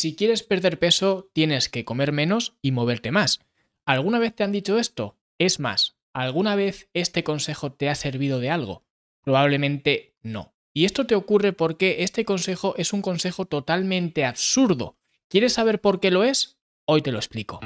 si quieres perder peso tienes que comer menos y moverte más. ¿Alguna vez te han dicho esto? Es más, ¿alguna vez este consejo te ha servido de algo? Probablemente no. Y esto te ocurre porque este consejo es un consejo totalmente absurdo. ¿Quieres saber por qué lo es? Hoy te lo explico.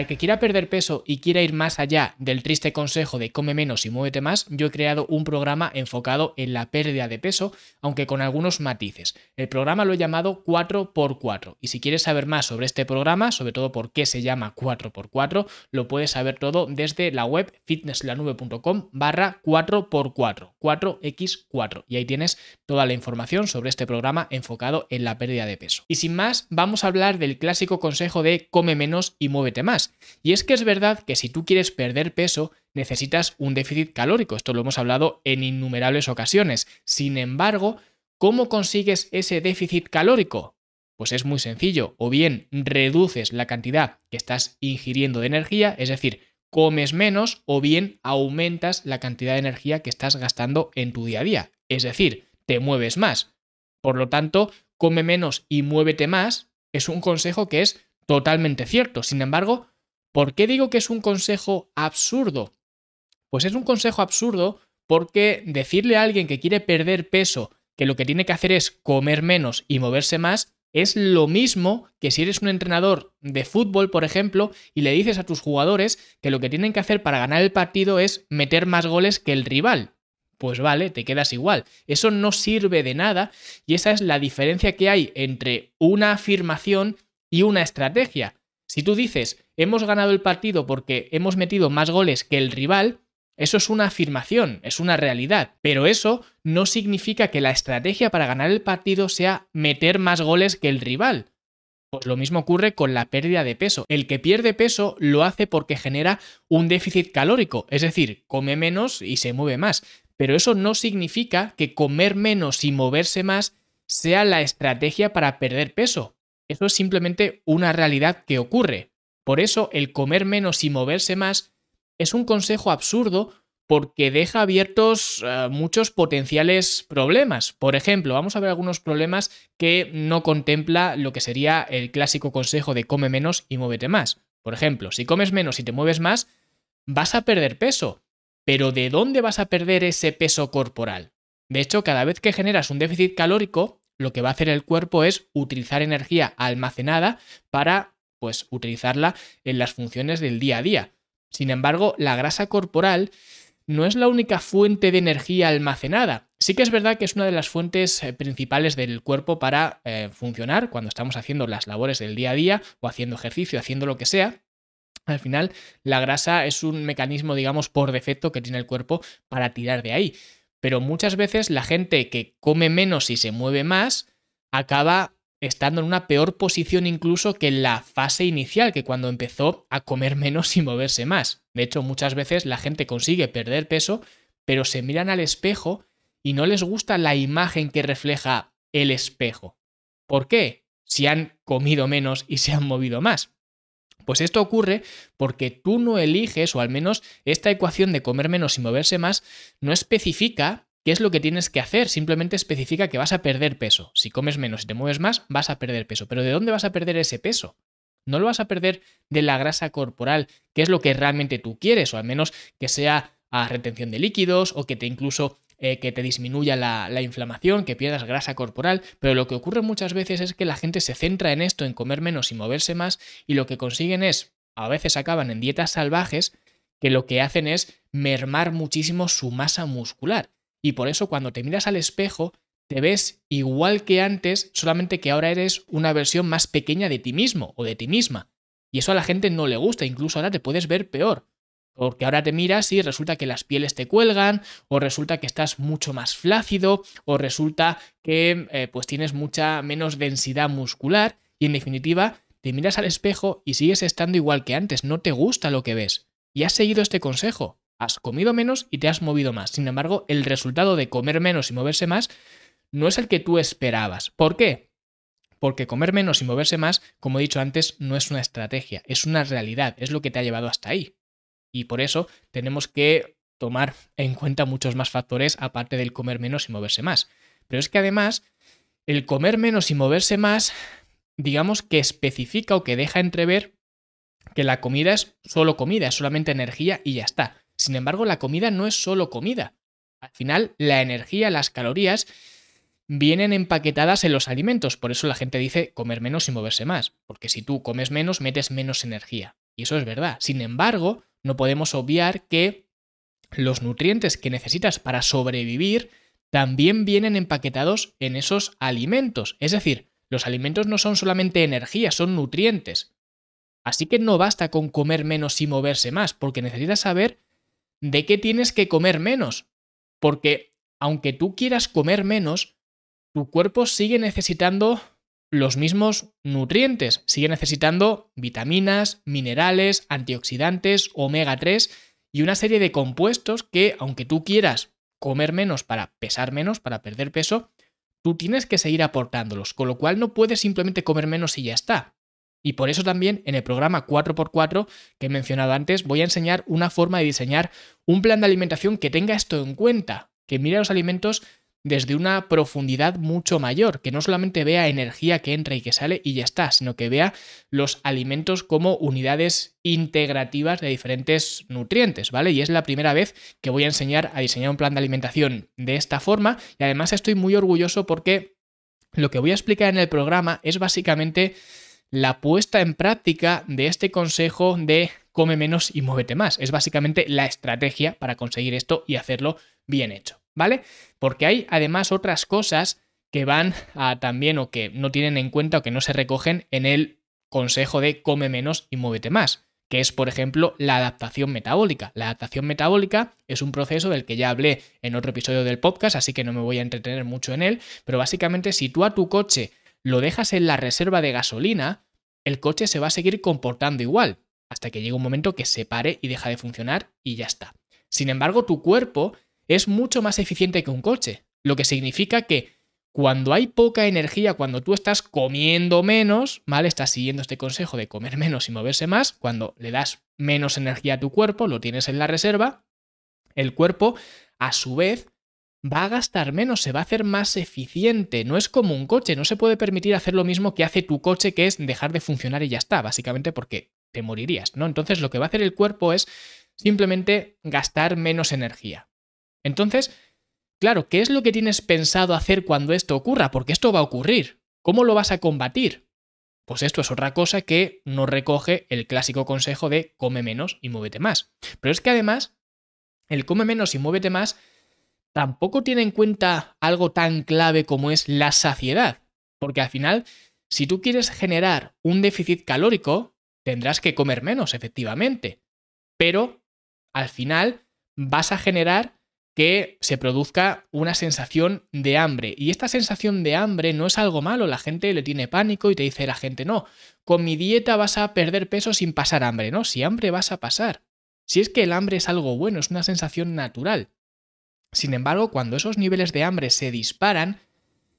Para el que quiera perder peso y quiera ir más allá del triste consejo de come menos y muévete más, yo he creado un programa enfocado en la pérdida de peso, aunque con algunos matices. El programa lo he llamado 4x4 y si quieres saber más sobre este programa, sobre todo por qué se llama 4x4, lo puedes saber todo desde la web fitnesslanube.com barra 4x4, 4x4 y ahí tienes toda la información sobre este programa enfocado en la pérdida de peso. Y sin más, vamos a hablar del clásico consejo de come menos y muévete más y es que es verdad que si tú quieres perder peso, necesitas un déficit calórico. Esto lo hemos hablado en innumerables ocasiones. Sin embargo, ¿cómo consigues ese déficit calórico? Pues es muy sencillo. O bien reduces la cantidad que estás ingiriendo de energía, es decir, comes menos, o bien aumentas la cantidad de energía que estás gastando en tu día a día. Es decir, te mueves más. Por lo tanto, come menos y muévete más es un consejo que es totalmente cierto. Sin embargo, ¿por qué digo que es un consejo absurdo? Pues es un consejo absurdo porque decirle a alguien que quiere perder peso que lo que tiene que hacer es comer menos y moverse más es lo mismo que si eres un entrenador de fútbol, por ejemplo, y le dices a tus jugadores que lo que tienen que hacer para ganar el partido es meter más goles que el rival. Pues vale, te quedas igual. Eso no sirve de nada y esa es la diferencia que hay entre una afirmación y una estrategia. Si tú dices, hemos ganado el partido porque hemos metido más goles que el rival, eso es una afirmación, es una realidad, pero eso no significa que la estrategia para ganar el partido sea meter más goles que el rival. Pues lo mismo ocurre con la pérdida de peso. El que pierde peso lo hace porque genera un déficit calórico, es decir, come menos y se mueve más. Pero eso no significa que comer menos y moverse más sea la estrategia para perder peso. Eso es simplemente una realidad que ocurre. Por eso el comer menos y moverse más es un consejo absurdo porque deja abiertos eh, muchos potenciales problemas. Por ejemplo, vamos a ver algunos problemas que no contempla lo que sería el clásico consejo de come menos y muévete más. Por ejemplo, si comes menos y te mueves más, vas a perder peso. Pero ¿de dónde vas a perder ese peso corporal? De hecho, cada vez que generas un déficit calórico, lo que va a hacer el cuerpo es utilizar energía almacenada para pues utilizarla en las funciones del día a día. Sin embargo, la grasa corporal no es la única fuente de energía almacenada. Sí que es verdad que es una de las fuentes eh, principales del cuerpo para eh, funcionar cuando estamos haciendo las labores del día a día o haciendo ejercicio, haciendo lo que sea. Al final, la grasa es un mecanismo, digamos, por defecto que tiene el cuerpo para tirar de ahí pero muchas veces la gente que come menos y se mueve más acaba estando en una peor posición incluso que en la fase inicial, que cuando empezó a comer menos y moverse más. De hecho, muchas veces la gente consigue perder peso, pero se miran al espejo y no les gusta la imagen que refleja el espejo. ¿Por qué? Si han comido menos y se han movido más. Pues esto ocurre porque tú no eliges, o al menos esta ecuación de comer menos y moverse más, no especifica qué es lo que tienes que hacer, simplemente especifica que vas a perder peso. Si comes menos y te mueves más, vas a perder peso. Pero ¿de dónde vas a perder ese peso? No lo vas a perder de la grasa corporal, que es lo que realmente tú quieres, o al menos que sea a retención de líquidos, o que te incluso eh, que te disminuya la, la, inflamación, que pierdas grasa corporal, pero lo que ocurre muchas veces es que la gente se centra en esto, en comer menos y moverse más, y lo que consiguen es, a veces acaban en dietas salvajes, que lo que hacen es mermar muchísimo su masa muscular. Y por eso cuando te miras al espejo, te ves igual que antes, solamente que ahora eres una versión más pequeña de ti mismo o de ti misma. Y eso a la gente no le gusta, incluso ahora te puedes ver peor. Porque ahora te miras y resulta que las pieles te cuelgan, o resulta que estás mucho más flácido, o resulta que eh, pues tienes mucha menos densidad muscular, y en definitiva, te miras al espejo y sigues estando igual que antes, no te gusta lo que ves. Y has seguido este consejo. Has comido menos y te has movido más. Sin embargo, el resultado de comer menos y moverse más no es el que tú esperabas. ¿Por qué? Porque comer menos y moverse más, como he dicho antes, no es una estrategia, es una realidad, es lo que te ha llevado hasta ahí. Y por eso tenemos que tomar en cuenta muchos más factores aparte del comer menos y moverse más. Pero es que además, el comer menos y moverse más, digamos que especifica o que deja entrever que la comida es solo comida, es solamente energía y ya está. Sin embargo, la comida no es solo comida. Al final, la energía, las calorías, vienen empaquetadas en los alimentos. Por eso la gente dice comer menos y moverse más. Porque si tú comes menos, metes menos energía. Y eso es verdad. Sin embargo, no podemos obviar que los nutrientes que necesitas para sobrevivir también vienen empaquetados en esos alimentos. Es decir, los alimentos no son solamente energía, son nutrientes. Así que no basta con comer menos y moverse más, porque necesitas saber de qué tienes que comer menos. Porque aunque tú quieras comer menos, tu cuerpo sigue necesitando los mismos nutrientes, sigue necesitando vitaminas, minerales, antioxidantes, omega 3 y una serie de compuestos que, aunque tú quieras comer menos para pesar menos, para perder peso, tú tienes que seguir aportándolos, con lo cual no puedes simplemente comer menos y ya está. Y por eso también en el programa 4x4 que he mencionado antes voy a enseñar una forma de diseñar un plan de alimentación que tenga esto en cuenta, que mire los alimentos desde una profundidad mucho mayor, que no solamente vea energía que entra y que sale y ya está, sino que vea los alimentos como unidades integrativas de diferentes nutrientes, ¿vale? Y es la primera vez que voy a enseñar a diseñar un plan de alimentación de esta forma y además estoy muy orgulloso porque lo que voy a explicar en el programa es básicamente la puesta en práctica de este consejo de come menos y muévete más. Es básicamente la estrategia para conseguir esto y hacerlo bien hecho. ¿Vale? Porque hay además otras cosas que van a también o que no tienen en cuenta o que no se recogen en el consejo de come menos y muévete más, que es por ejemplo la adaptación metabólica. La adaptación metabólica es un proceso del que ya hablé en otro episodio del podcast, así que no me voy a entretener mucho en él, pero básicamente si tú a tu coche lo dejas en la reserva de gasolina, el coche se va a seguir comportando igual, hasta que llegue un momento que se pare y deja de funcionar y ya está. Sin embargo, tu cuerpo es mucho más eficiente que un coche, lo que significa que cuando hay poca energía, cuando tú estás comiendo menos, ¿vale? Estás siguiendo este consejo de comer menos y moverse más, cuando le das menos energía a tu cuerpo, lo tienes en la reserva, el cuerpo, a su vez, va a gastar menos, se va a hacer más eficiente. No es como un coche, no se puede permitir hacer lo mismo que hace tu coche, que es dejar de funcionar y ya está, básicamente porque te morirías, ¿no? Entonces lo que va a hacer el cuerpo es simplemente gastar menos energía. Entonces, claro, ¿qué es lo que tienes pensado hacer cuando esto ocurra? Porque esto va a ocurrir. ¿Cómo lo vas a combatir? Pues esto es otra cosa que no recoge el clásico consejo de come menos y muévete más. Pero es que además, el come menos y muévete más tampoco tiene en cuenta algo tan clave como es la saciedad. Porque al final, si tú quieres generar un déficit calórico, tendrás que comer menos, efectivamente. Pero al final vas a generar que se produzca una sensación de hambre. Y esta sensación de hambre no es algo malo, la gente le tiene pánico y te dice la gente, no, con mi dieta vas a perder peso sin pasar hambre, no, si hambre vas a pasar. Si es que el hambre es algo bueno, es una sensación natural. Sin embargo, cuando esos niveles de hambre se disparan,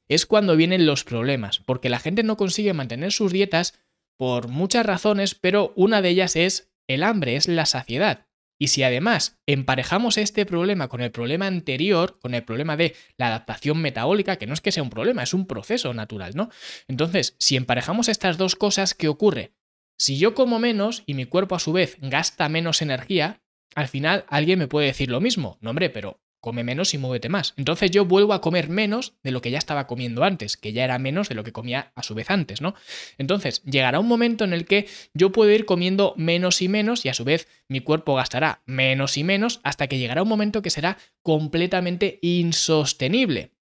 es cuando vienen los problemas, porque la gente no consigue mantener sus dietas por muchas razones, pero una de ellas es el hambre, es la saciedad. Y si además emparejamos este problema con el problema anterior, con el problema de la adaptación metabólica, que no es que sea un problema, es un proceso natural, ¿no? Entonces, si emparejamos estas dos cosas, ¿qué ocurre? Si yo como menos y mi cuerpo a su vez gasta menos energía, al final alguien me puede decir lo mismo. No, hombre, pero come menos y muévete más. Entonces yo vuelvo a comer menos de lo que ya estaba comiendo antes, que ya era menos de lo que comía a su vez antes, ¿no? Entonces llegará un momento en el que yo puedo ir comiendo menos y menos y a su vez mi cuerpo gastará menos y menos hasta que llegará un momento que será completamente insostenible.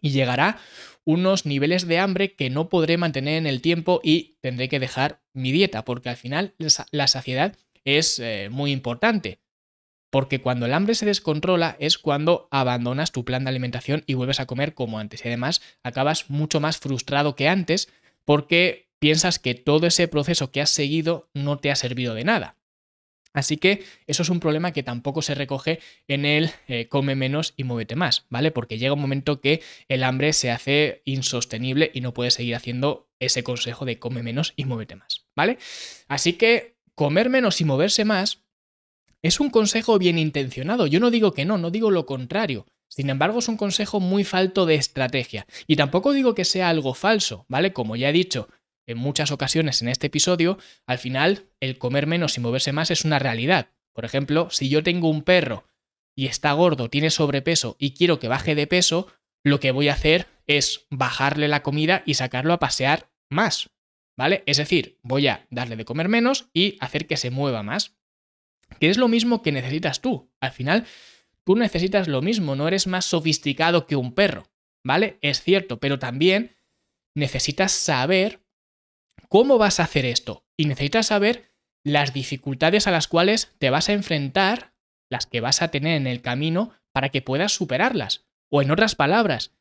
Y llegará unos niveles de hambre que no podré mantener en el tiempo y tendré que dejar mi dieta, porque al final la saciedad es eh, muy importante. Porque cuando el hambre se descontrola es cuando abandonas tu plan de alimentación y vuelves a comer como antes. Y además acabas mucho más frustrado que antes porque piensas que todo ese proceso que has seguido no te ha servido de nada. Así que eso es un problema que tampoco se recoge en el eh, come menos y muévete más, ¿vale? Porque llega un momento que el hambre se hace insostenible y no puedes seguir haciendo ese consejo de come menos y muévete más, ¿vale? Así que comer menos y moverse más es un consejo bien intencionado. Yo no digo que no, no digo lo contrario. Sin embargo, es un consejo muy falto de estrategia. Y tampoco digo que sea algo falso, ¿vale? Como ya he dicho en muchas ocasiones en este episodio, al final el comer menos y moverse más es una realidad. Por ejemplo, si yo tengo un perro y está gordo, tiene sobrepeso y quiero que baje de peso, lo que voy a hacer es bajarle la comida y sacarlo a pasear más. ¿Vale? Es decir, voy a darle de comer menos y hacer que se mueva más. Que es lo mismo que necesitas tú. Al final, tú necesitas lo mismo, no eres más sofisticado que un perro. ¿Vale? Es cierto, pero también necesitas saber cómo vas a hacer esto. Y necesitas saber las dificultades a las cuales te vas a enfrentar, las que vas a tener en el camino, para que puedas superarlas. O en otras palabras,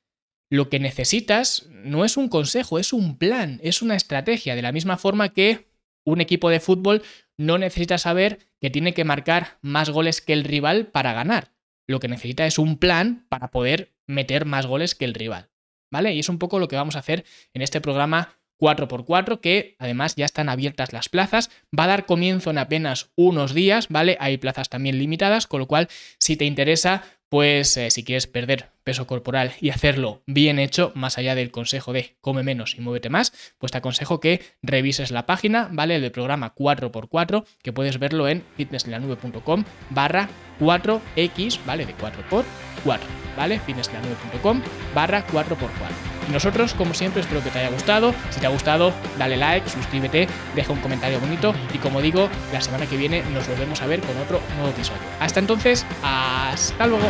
lo que necesitas no es un consejo, es un plan, es una estrategia, de la misma forma que un equipo de fútbol no necesita saber que tiene que marcar más goles que el rival para ganar. Lo que necesita es un plan para poder meter más goles que el rival. ¿Vale? Y es un poco lo que vamos a hacer en este programa 4x4, que además ya están abiertas las plazas. Va a dar comienzo en apenas unos días, ¿vale? Hay plazas también limitadas, con lo cual, si te interesa, pues eh, si quieres perder peso corporal y hacerlo bien hecho, más allá del consejo de come menos y muévete más, pues te aconsejo que revises la página, ¿vale? Del programa 4x4, que puedes verlo en fitnesslanube.com barra 4x, ¿vale? De 4x4, ¿vale? fitnesslanube.com barra 4x4. Nosotros, como siempre, espero que te haya gustado. Si te ha gustado, dale like, suscríbete, deja un comentario bonito y como digo, la semana que viene nos volvemos a ver con otro nuevo episodio. Hasta entonces, hasta luego.